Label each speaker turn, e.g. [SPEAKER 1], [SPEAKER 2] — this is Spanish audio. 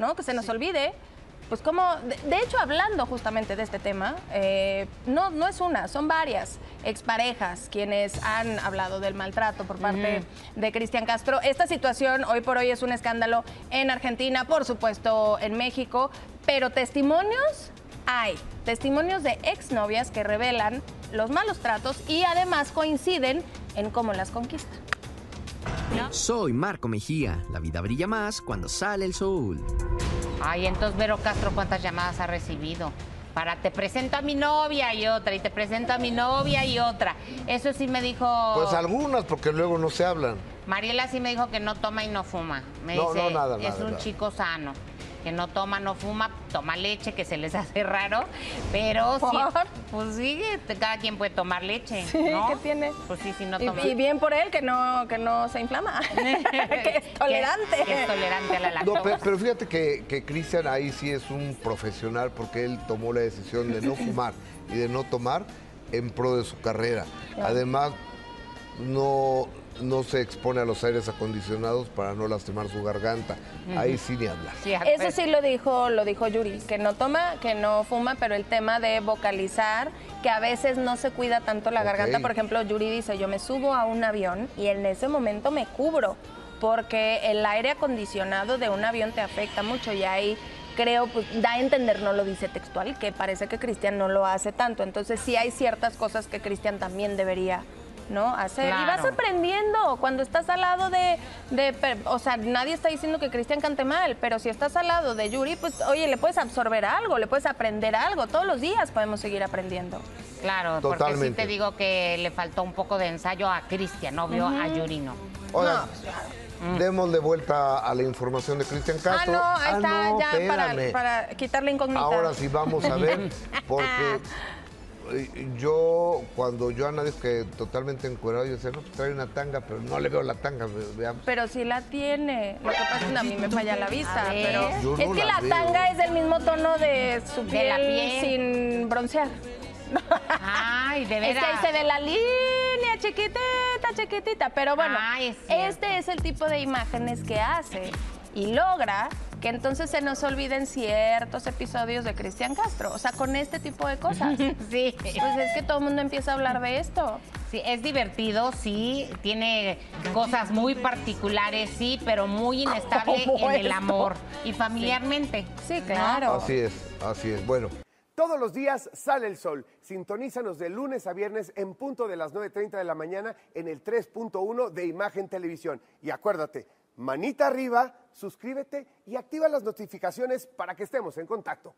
[SPEAKER 1] ¿no? Que se nos olvide. Pues como, de, de hecho, hablando justamente de este tema, eh, no, no es una, son varias exparejas quienes han hablado del maltrato por parte de Cristian Castro. Esta situación hoy por hoy es un escándalo en Argentina, por supuesto en México, pero testimonios hay, testimonios de exnovias que revelan los malos tratos y además coinciden en cómo las conquistan.
[SPEAKER 2] Soy Marco Mejía. La vida brilla más cuando sale el sol.
[SPEAKER 3] Ay, entonces Vero Castro, ¿cuántas llamadas ha recibido? Para te presento a mi novia y otra, y te presento a mi novia y otra. Eso sí me dijo.
[SPEAKER 4] Pues algunas, porque luego no se hablan.
[SPEAKER 3] Mariela sí me dijo que no toma y no fuma. Me
[SPEAKER 4] No,
[SPEAKER 3] dice,
[SPEAKER 4] no, nada,
[SPEAKER 3] es
[SPEAKER 4] nada,
[SPEAKER 3] un
[SPEAKER 4] nada.
[SPEAKER 3] chico sano. Que no toma, no fuma, toma leche, que se les hace raro. Pero sí,
[SPEAKER 1] ¿Por?
[SPEAKER 3] pues sí, cada quien puede tomar leche.
[SPEAKER 1] Sí,
[SPEAKER 3] ¿no?
[SPEAKER 1] ¿qué tiene?
[SPEAKER 3] Pues sí, si no
[SPEAKER 1] Y,
[SPEAKER 3] toma.
[SPEAKER 1] y bien por él que no, que no se inflama, que es tolerante.
[SPEAKER 3] Que es tolerante a la
[SPEAKER 4] No,
[SPEAKER 3] lactosa.
[SPEAKER 4] pe- pero, fíjate que, que Cristian ahí sí es un profesional porque él tomó la decisión de no fumar y de no tomar en pro de su carrera. Además, no, no se expone a los aires acondicionados para no lastimar su garganta. Ahí sí ni hablar.
[SPEAKER 3] Sí,
[SPEAKER 1] Eso sí lo dijo, lo dijo Yuri, que no toma, que no fuma, pero el tema de vocalizar, que a veces no se cuida tanto la garganta. Por ejemplo, Yuri dice, yo me subo a un avión y en ese momento me cubro, porque el aire acondicionado de un avión te afecta mucho y ahí creo, pues da a entender, no lo dice textual, que parece que Cristian no lo hace tanto. Entonces sí hay ciertas cosas que Cristian también debería ¿no? Hacer. Y vas aprendiendo cuando estás al lado de, o sea, nadie está diciendo que Cristian cante mal, pero si estás al lado de Yuri, pues oye, le puedes absorber algo, le puedes aprender algo. Todos los días podemos seguir aprendiendo.
[SPEAKER 3] Claro, porque sí
[SPEAKER 4] Totalmente.
[SPEAKER 3] te digo que le faltó un poco de ensayo a Cristian, no vio a Yurino.
[SPEAKER 4] Oigan,
[SPEAKER 1] No,
[SPEAKER 4] démosle vuelta a la información de Cristian
[SPEAKER 1] Ah,
[SPEAKER 4] Castro.
[SPEAKER 1] no, ahí está,
[SPEAKER 4] no,
[SPEAKER 1] ya para, para quitarle incógnita.
[SPEAKER 4] Ahora sí vamos a ver, porque eh, yo, cuando yo a nadie que totalmente encuerado, yo decía, no, pues trae una tanga, pero no le veo la tanga, ve- veamos.
[SPEAKER 1] Pero sí la tiene. Lo que pasa es que a mí me falla la vista. Pero
[SPEAKER 4] Yo no
[SPEAKER 1] es que
[SPEAKER 4] la
[SPEAKER 1] tanga es del mismo tono de su
[SPEAKER 3] De
[SPEAKER 1] piel,
[SPEAKER 3] la piel.
[SPEAKER 1] sin broncear.
[SPEAKER 3] Ay, de
[SPEAKER 1] Es
[SPEAKER 3] veras.
[SPEAKER 1] que ahí se ve la línea chiquitita, chiquitita. Pero bueno,
[SPEAKER 3] Ay, es
[SPEAKER 1] este es el tipo de imágenes que hace y logra que entonces se nos olviden ciertos episodios de Cristian Castro. O sea, con este tipo de cosas.
[SPEAKER 3] Sí.
[SPEAKER 1] Pues es que todo el mundo empieza a hablar de esto.
[SPEAKER 3] Sí, es divertido, sí, tiene cosas muy particulares, sí, pero muy inestable
[SPEAKER 1] ¿Cómo
[SPEAKER 3] en el amor y familiarmente.
[SPEAKER 1] Sí, claro.
[SPEAKER 4] Así es, así es. Bueno,
[SPEAKER 5] Todos los días sale el sol. Sintonízanos de lunes a viernes en punto de las 9.30 de la mañana en el 3.1 de Imagen Televisión. Y acuérdate, manita arriba, suscríbete y activa las notificaciones para que estemos en contacto.